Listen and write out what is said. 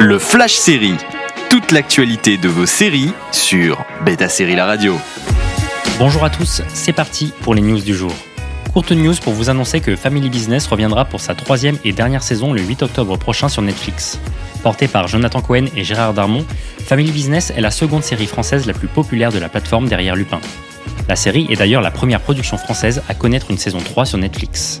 Le Flash Série. Toute l'actualité de vos séries sur Beta Série La Radio. Bonjour à tous, c'est parti pour les news du jour. Courte news pour vous annoncer que Family Business reviendra pour sa troisième et dernière saison le 8 octobre prochain sur Netflix. Portée par Jonathan Cohen et Gérard Darmon, Family Business est la seconde série française la plus populaire de la plateforme derrière Lupin. La série est d'ailleurs la première production française à connaître une saison 3 sur Netflix.